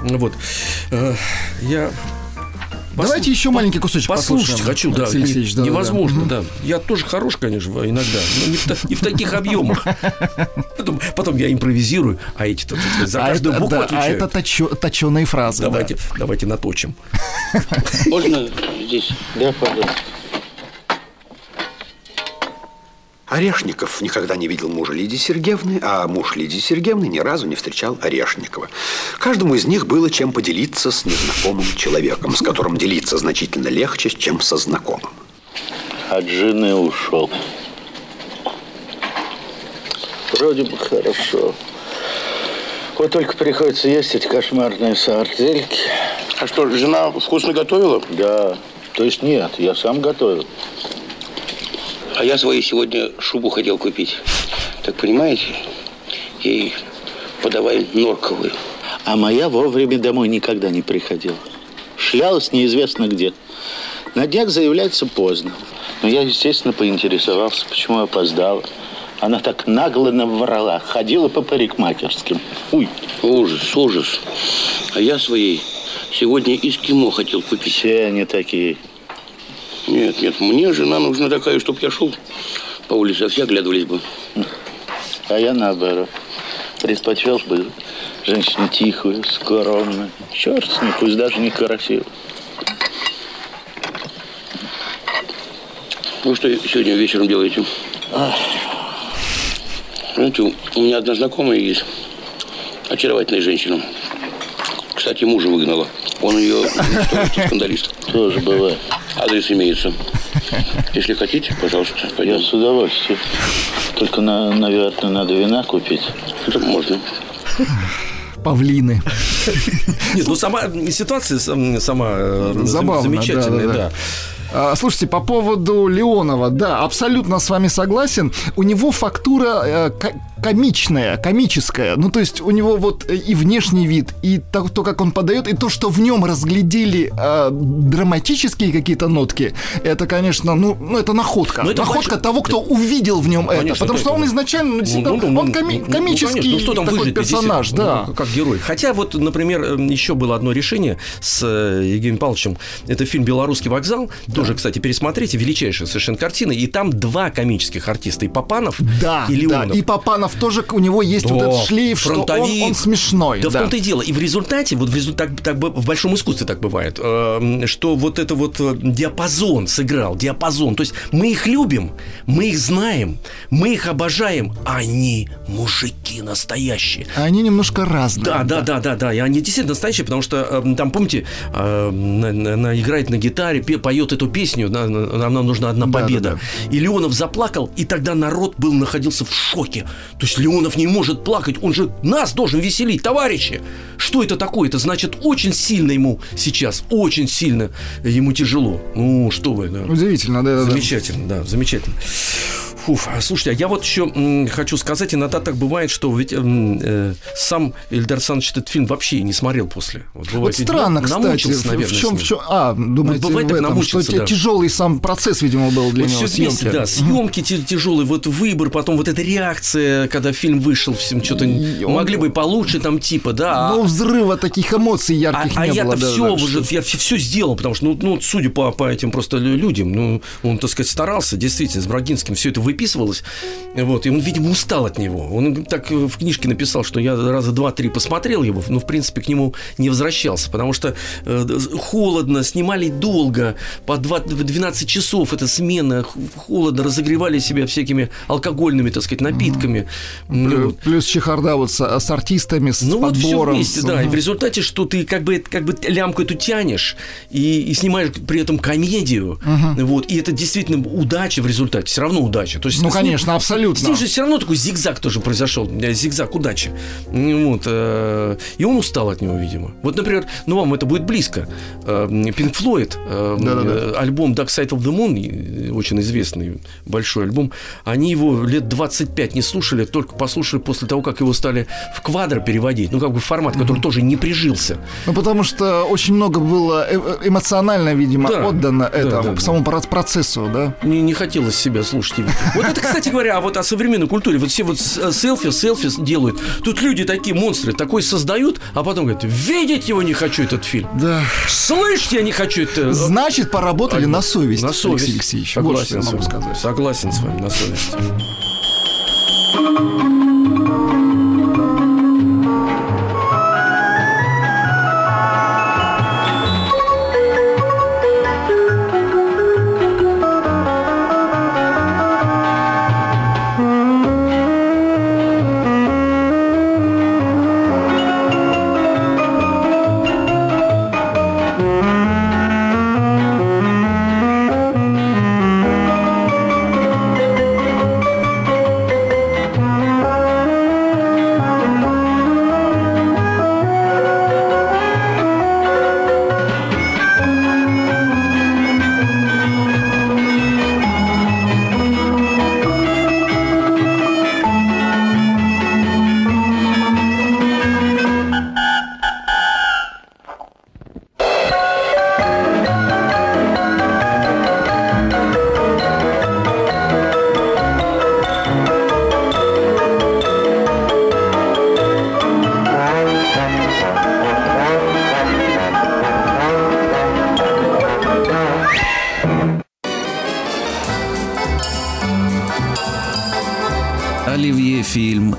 Speaker 9: Вот. Э, я
Speaker 10: Давайте еще маленький кусочек
Speaker 9: Послушайте
Speaker 10: послушаем.
Speaker 9: хочу, да.
Speaker 10: Алексей
Speaker 9: не-
Speaker 10: Алексеевич, да, да,
Speaker 9: невозможно,
Speaker 10: да.
Speaker 9: да. Я тоже хорош, конечно, иногда, но не в, та- не в таких объемах. Потом, потом я импровизирую, а эти-то за
Speaker 10: А
Speaker 9: каждую
Speaker 10: это,
Speaker 9: букву
Speaker 10: да, а это точё- точеные фразы. да.
Speaker 9: Давайте, давайте наточим.
Speaker 4: Можно здесь?
Speaker 15: Да, пожалуйста.
Speaker 2: Орешников никогда не видел мужа Лидии Сергеевны, а муж Лидии Сергеевны ни разу не встречал Орешникова. Каждому из них было чем поделиться с незнакомым человеком, с которым делиться значительно легче, чем со знакомым.
Speaker 16: От жены ушел. Вроде бы хорошо. Вот только приходится есть эти кошмарные сардельки.
Speaker 15: А что, жена вкусно готовила?
Speaker 16: Да. То есть нет, я сам готовил.
Speaker 4: А я своей сегодня шубу хотел купить. Так понимаете, ей подавай норковую.
Speaker 16: А моя вовремя домой никогда не приходила. Шлялась неизвестно где. На днях заявляется поздно. Но я, естественно, поинтересовался, почему опоздала. Она так нагло наврала. Ходила по парикмахерским. Уй.
Speaker 4: Ужас, ужас. А я своей сегодня эскимо хотел купить.
Speaker 16: Все они такие.
Speaker 4: Нет, нет, мне жена нужна такая, чтобы я шел по улице, а все оглядывались бы.
Speaker 16: А я наоборот. Предпочел бы женщину тихую, скромную. Черт с ней, пусть даже не красивую.
Speaker 4: Вы что сегодня вечером делаете? Знаете, у- у меня одна знакомая есть, очаровательная женщина. Кстати, мужа выгнала. Он ее скандалист.
Speaker 16: Тоже бывает.
Speaker 4: Адрес имеется. Если хотите, пожалуйста, пойдем.
Speaker 16: Я с удовольствием. Только, на, наверное, надо вина купить.
Speaker 4: Это можно.
Speaker 10: Павлины.
Speaker 9: Нет, ну сама ситуация сам- сама э,
Speaker 10: Забавно,
Speaker 9: замечательная,
Speaker 10: да, да, да. А, Слушайте, по поводу Леонова, да, абсолютно с вами согласен. У него фактура ко- комичная, комическая. Ну, то есть у него вот э, и внешний вид, и то, то, как он подает, и то, что в нем разглядели э, драматические какие-то нотки, это, конечно, ну, ну это находка.
Speaker 9: Ну, это
Speaker 10: находка
Speaker 9: больше-
Speaker 10: того, кто увидел в нем это.
Speaker 9: Конечно,
Speaker 10: Потому
Speaker 9: да,
Speaker 10: что он
Speaker 9: это-
Speaker 10: изначально, ну, действительно,
Speaker 9: Ну, ну,
Speaker 10: он
Speaker 9: ну,
Speaker 10: коми-
Speaker 9: ну, ну,
Speaker 10: комический
Speaker 9: конечно. Ну, кто там
Speaker 10: такой
Speaker 9: выживет,
Speaker 10: персонаж, да.
Speaker 9: ну, как герой. Хотя вот, например, э, еще было одно решение с э, Евгением Павловичем. Это фильм «Белорусский вокзал». Тоже, кстати, пересмотрите. Величайшая совершенно картина. И там два комических артиста. И Папанов,
Speaker 10: Да,
Speaker 9: и
Speaker 10: да,
Speaker 9: Леонов.
Speaker 10: и Папанов тоже, у него есть вот
Speaker 9: Да,
Speaker 10: этот шлейф, что он,
Speaker 9: фронтовик.
Speaker 10: он смешной.
Speaker 9: Да, в
Speaker 10: да.
Speaker 9: том-то и дело. И в результате, вот в, результате, так, так в большом искусстве так бывает, э, что вот это вот э, диапазон сыграл, диапазон. То есть мы их любим, мы их знаем, мы их обожаем, а они мужики настоящие.
Speaker 10: А Они немножко разные.
Speaker 9: Да, да, да, да, да. И они действительно настоящие, потому что э, там, помните, э, на- она играет на гитаре, поет эту песню, на- на- нам, нам нужна одна
Speaker 10: Да,
Speaker 9: победа.
Speaker 10: да,
Speaker 9: И Леонов заплакал, и тогда народ был находился в шоке. То есть Леонов не может плакать, он же нас должен веселить, товарищи. Что это такое? Это значит очень сильно ему сейчас, очень сильно ему тяжело. Ну, что вы, да.
Speaker 10: Удивительно, да, да, да.
Speaker 9: Замечательно, да, замечательно. Фуф, а слушайте, а я вот еще м, хочу сказать, иногда так бывает, что ведь м, э, сам Эльдар Александрович этот фильм вообще не смотрел после. Вот,
Speaker 10: Вот
Speaker 9: бывает, ведь
Speaker 10: странно,
Speaker 9: нам-
Speaker 10: кстати,
Speaker 9: наверное,
Speaker 10: в чем, в чем, а, думаете,
Speaker 9: Вот бывает
Speaker 10: в этом, что
Speaker 9: да.
Speaker 10: тяжелый сам процесс, видимо, был для
Speaker 9: Вот
Speaker 10: него
Speaker 9: все вместе, да, съемки тяжелые, вот выбор, потом вот эта реакция, когда фильм вышел, всем что-то
Speaker 10: он-
Speaker 9: могли бы получше там типа, да. а-
Speaker 10: Ну, взрыва таких эмоций
Speaker 9: а,
Speaker 10: ярких
Speaker 9: а
Speaker 10: не
Speaker 9: я-то
Speaker 10: было. да,
Speaker 9: все
Speaker 10: да,
Speaker 9: уже,
Speaker 10: что-
Speaker 9: я все, сделал, потому что, ну, ну, судя по, по этим просто лю- людям, ну, он, так сказать, старался, действительно, с Брагинским все это выписывалось, вот, и он, видимо, устал от него. Он так э, в книжке написал, что я раза два-три посмотрел его, но, в принципе, к нему не возвращался, потому что э, холодно, снимали долго, по 2, 12 часов эта смена, холодно, разогревали себя всякими алкогольными, так сказать, напитками. Ну,
Speaker 10: Плю- Плюс чехарда вот с, с артистами, с
Speaker 9: ну вот все
Speaker 10: подбором.
Speaker 9: вместе,
Speaker 10: с-
Speaker 9: да. И в результате, что ты как бы, как бы лямку эту тянешь и, и снимаешь при этом комедию.
Speaker 10: Мгм.
Speaker 9: Вот, и это действительно удача в результате, все равно удача. То есть
Speaker 10: Ну, конечно, абсолютно.
Speaker 9: С ним же все равно такой зигзаг тоже произошел, э, зигзаг удачи. Вот, э, и он устал от него, видимо. Вот, например, ну вам это будет близко. Пинк Флойд,
Speaker 10: Да-да-да.
Speaker 9: альбом Dark Side of the Moon, э, очень известный большой альбом, они его лет 25 не слушали, только послушали после того, как его стали в квадро переводить. Ну, как бы формат, который тоже не прижился.
Speaker 10: Ну, потому что очень много было э- э- эмоционально, видимо,
Speaker 9: Да,
Speaker 10: отдано
Speaker 9: да,
Speaker 10: этому,
Speaker 9: да, да.
Speaker 10: самому про- процессу, да?
Speaker 9: Не, не хотелось себя слушать Вот это, кстати говоря, вот о современной культуре. Вот все вот с- селфи, селфи делают. Тут люди такие монстры, такой создают, а потом говорят, видеть его не хочу, этот фильм.
Speaker 10: Да.
Speaker 9: Слышать я не хочу это.
Speaker 10: Значит, поработали на совесть,
Speaker 9: На совесть.
Speaker 10: Алексей Алексеевич. Вот что я
Speaker 9: Согласен,
Speaker 10: могу
Speaker 9: с вами.
Speaker 10: сказать.
Speaker 9: Согласен с вами, на совесть.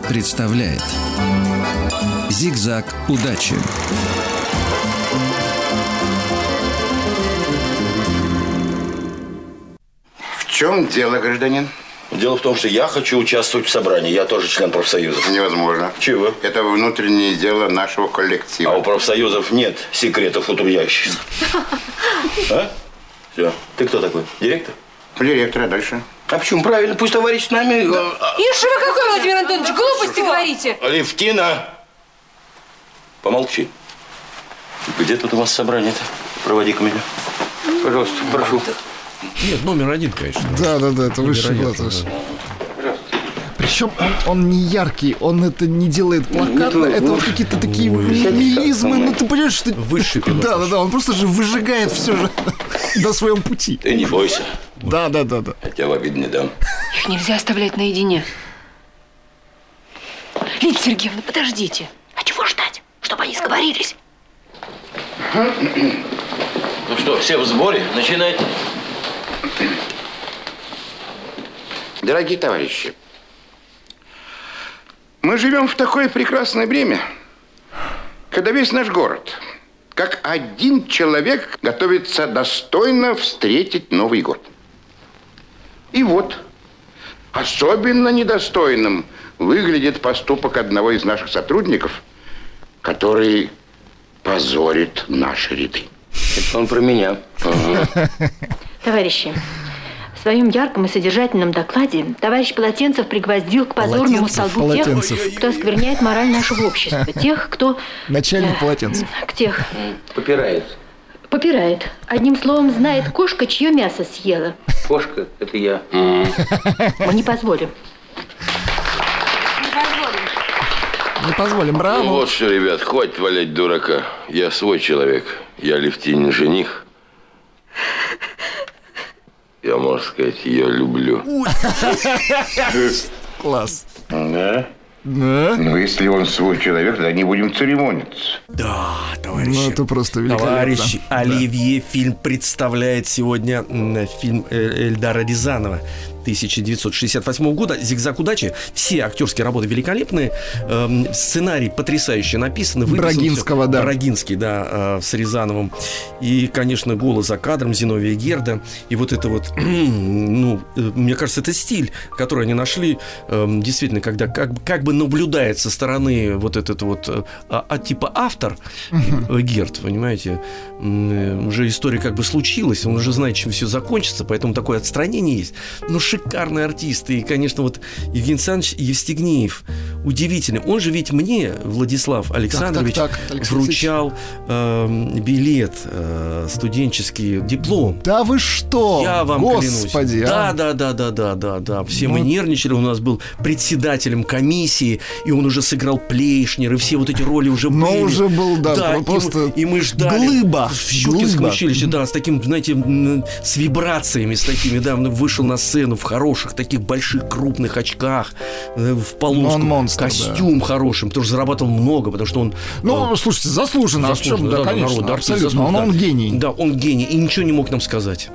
Speaker 1: Представляет Зигзаг удачи.
Speaker 3: В чем дело, гражданин?
Speaker 13: Дело в том, что я хочу участвовать в собрании. Я тоже член профсоюза.
Speaker 3: Невозможно.
Speaker 13: Чего?
Speaker 3: Это внутреннее дело нашего коллектива.
Speaker 13: А у профсоюзов нет секретов у трудящихся. А? Все. Ты кто такой? Директор?
Speaker 3: Директор, а дальше?
Speaker 13: А почему? Правильно, пусть товарищ с нами... э,
Speaker 5: Ишь вы какой, Владимир Антонович, глупости говорите.
Speaker 13: Алевтина! Помолчи. Где тут у вас собрание-то? Проводи-ка меня. Пожалуйста, прошу.
Speaker 9: Нет, номер один, конечно.
Speaker 10: Да, да, да, это высший
Speaker 9: Невероятно,
Speaker 10: класс. Причем он, он не яркий, он это не делает плакатно, это вот какие-то такие мелизмы, ну ты понимаешь, что...
Speaker 9: Высший.
Speaker 10: Да, да, да, он просто же выжигает все же на своем пути.
Speaker 13: Ты не бойся.
Speaker 10: Да, да, да, да.
Speaker 13: Я тебя в обид не дам.
Speaker 5: Их нельзя оставлять наедине. Лидия Сергеевна, подождите.
Speaker 11: А чего ждать? Чтобы они сговорились.
Speaker 13: Ну что, все в сборе? Начинайте.
Speaker 3: Дорогие товарищи, мы живем в такое прекрасное время, когда весь наш город, как один человек, готовится достойно встретить Новый год. И вот, особенно недостойным выглядит поступок одного из наших сотрудников, который позорит наши ряды.
Speaker 13: Это он про меня.
Speaker 11: Товарищи, в своем ярком и содержательном докладе товарищ Полотенцев пригвоздил к позорному
Speaker 10: Полотенцев,
Speaker 11: столбу тех,
Speaker 10: Полотенцев.
Speaker 11: кто оскверняет мораль нашего общества, тех, кто
Speaker 10: Начальник полотенцев.
Speaker 11: к тех
Speaker 4: Попирает.
Speaker 11: Попирает. Одним словом, знает кошка, чье мясо съела.
Speaker 4: Кошка, это я.
Speaker 11: Мы не позволим.
Speaker 10: Не позволим,
Speaker 13: Ну
Speaker 10: браво.
Speaker 13: вот что, ребят, хватит валять дурака. Я свой человек. Я Левтинин жених. Я, можно сказать, ее люблю.
Speaker 10: Класс.
Speaker 3: Да?
Speaker 10: Да?
Speaker 3: Ну, если он свой человек, тогда не будем церемониться.
Speaker 9: Да, товарищи.
Speaker 10: Ну, это просто великолепно.
Speaker 9: Товарищи,
Speaker 10: Да.
Speaker 9: Оливье фильм представляет сегодня фильм э, Эльдара Рязанова 1968 года «Зигзаг удачи». Все актерские работы великолепные. Эм, сценарий потрясающе написан.
Speaker 10: Брагинского, да.
Speaker 9: Брагинский, да, э, с Рязановым. И, конечно, голос за кадром Зиновия Герда. И вот это вот, ну, э, мне кажется, это стиль, который они нашли. эм, действительно, когда как, как бы наблюдает со стороны вот этот вот, э, а, а, типа автор, э, Герд, понимаете, э, уже история как бы случилась, он уже знает, чем все закончится, поэтому такое отстранение есть. Но шикарный артист. И, конечно, вот Евгений Александрович Евстигнеев удивительный. Он же ведь мне, Владислав Александрович,
Speaker 10: так, так, Алексей
Speaker 9: вручал эм, билет, э, студенческий диплом.
Speaker 10: Да вы что?
Speaker 9: Я вам
Speaker 10: Господи,
Speaker 9: клянусь.
Speaker 10: а?
Speaker 9: Да, да, да, да, да, да, да. Все мы
Speaker 10: Ну.
Speaker 9: нервничали. У нас был председателем комиссии, и он уже сыграл Плейшнер, и все вот эти роли уже
Speaker 10: Но
Speaker 9: были.
Speaker 10: уже был, да,
Speaker 9: и мы-
Speaker 10: просто
Speaker 9: и, мы ждали.
Speaker 10: глыба,
Speaker 9: В Щукинском
Speaker 10: глыба.
Speaker 9: училище, да, с таким, знаете, с вибрациями, с такими, да, вышел на сцену, в хороших, таких больших, крупных очках, э, в полоску,
Speaker 10: он монстр,
Speaker 9: костюм хорошим, потому что зарабатывал много, потому что он...
Speaker 10: Ну, слушайте, заслуженно, а в чем? Да, конечно,
Speaker 9: народ, артист
Speaker 10: абсолютно.
Speaker 9: заслуженно,
Speaker 10: Он,
Speaker 9: да.
Speaker 10: он гений.
Speaker 9: Да, он гений, и ничего не мог нам сказать.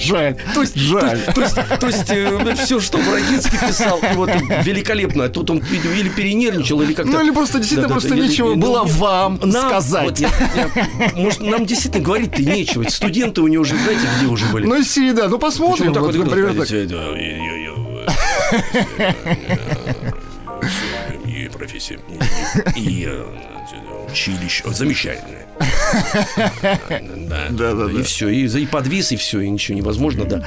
Speaker 10: Жаль.
Speaker 9: То есть,
Speaker 10: Жаль.
Speaker 9: То есть, то есть, все, что Брагинский писал, вот, великолепно. Тут он или перенервничал, или как-то...
Speaker 10: Ну, или просто действительно
Speaker 9: Да-да-да,
Speaker 10: просто
Speaker 9: или-
Speaker 10: нечего
Speaker 9: ну,
Speaker 10: было вам
Speaker 9: нам-
Speaker 10: сказать.
Speaker 9: вот я- я- может, нам действительно говорить-то нечего. Студенты у него уже, знаете, где уже были?
Speaker 10: Ну, серии, да. Ну, посмотрим.
Speaker 9: Почему так
Speaker 10: Вот,
Speaker 9: вот
Speaker 10: например, так.
Speaker 9: И профессия, и, и, э, училище. Замечательное. Да,
Speaker 10: Да, да,
Speaker 9: И все, и, подвис, и все, и ничего невозможно, да.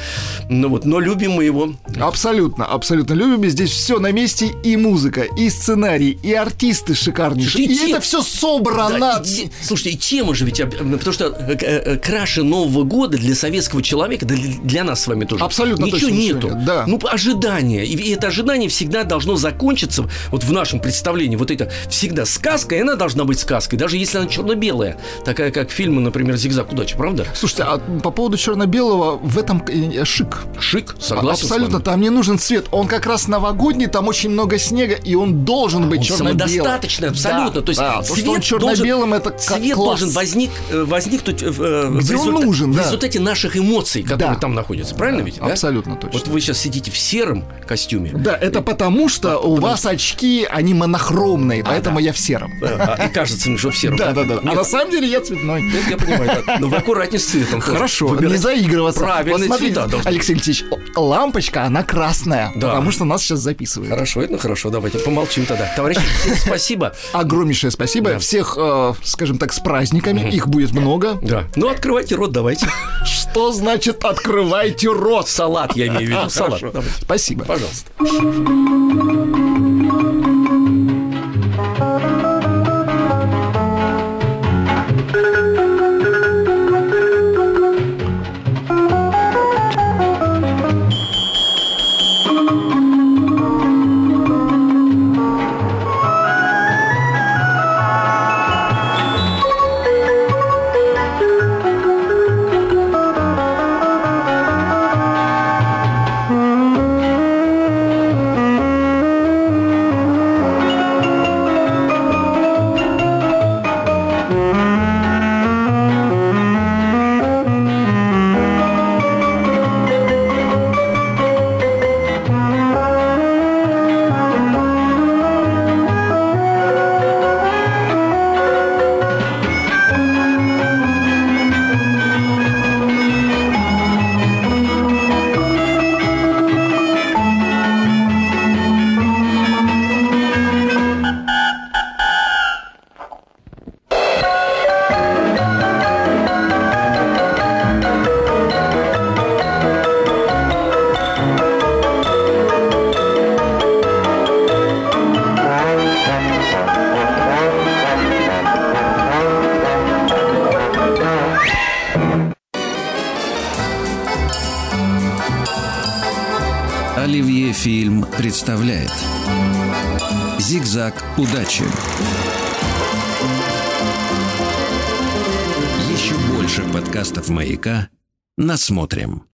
Speaker 9: Ну вот, но любим мы его.
Speaker 10: Абсолютно, абсолютно любим. И Здесь все на месте. И музыка, и сценарий, и артисты шикарнейшие.
Speaker 9: И
Speaker 10: это все собрано.
Speaker 9: Да, и те- слушайте, и тема же ведь, об- потому что э, э, краше Нового года для советского человека, да для, нас с вами тоже.
Speaker 10: Абсолютно
Speaker 9: ничего
Speaker 10: точно ничего
Speaker 9: нету.
Speaker 10: нет, да.
Speaker 9: Ну, ожидание. И, и это ожидание всегда должно закончиться, вот в нашем представлении, вот это всегда сказка, и она должна быть сказкой, даже если она черно-белая, такая как фильмы, например, «Зигзаг удачи», правда?
Speaker 10: Слушайте, а по поводу черно-белого в этом э, шик.
Speaker 9: Шик, согласен
Speaker 10: Абсолютно, там не нужен цвет. Он как раз новогодний, там очень много снега, и он должен быть
Speaker 9: Он
Speaker 10: черно-белым.
Speaker 9: самодостаточный абсолютно.
Speaker 10: Да,
Speaker 9: То есть
Speaker 10: да, то, что
Speaker 9: цвет
Speaker 10: он черно-белым, это
Speaker 9: цвет
Speaker 10: класс.
Speaker 9: должен возник, э, возникнуть э, в,
Speaker 10: он
Speaker 9: результа-
Speaker 10: нужен,
Speaker 9: в
Speaker 10: да.
Speaker 9: результате наших эмоций, которые
Speaker 10: Да.
Speaker 9: там находятся. Правильно ведь? да?
Speaker 10: Абсолютно точно.
Speaker 9: Вот вы сейчас сидите в сером костюме.
Speaker 10: Да, это потому, что у вас очки, они монохромные, поэтому
Speaker 9: да.
Speaker 10: я в сером.
Speaker 9: А, и кажется что в сером.
Speaker 10: Да, да, да. А на самом деле я цветной.
Speaker 9: нет, я понимаю. да. Но вы аккуратнее с цветом.
Speaker 10: Хорошо,
Speaker 9: Выбирайте
Speaker 10: не заигрываться.
Speaker 9: Правильные
Speaker 10: вот смотрите,
Speaker 9: цвета должны
Speaker 10: Алексей Алексеевич, лампочка, она красная,
Speaker 9: Да.
Speaker 10: потому что нас сейчас записывают.
Speaker 9: Хорошо, это хорошо, давайте помолчим тогда. Товарищи, всем спасибо.
Speaker 10: Огромнейшее спасибо.
Speaker 9: Да.
Speaker 10: Всех, э, скажем так, с праздниками. Их будет много.
Speaker 9: Да. Ну, открывайте рот, давайте.
Speaker 10: Что значит открывайте рот?
Speaker 9: Салат, я имею в виду. Салат.
Speaker 10: Спасибо.
Speaker 9: Пожалуйста.
Speaker 1: Насмотрим.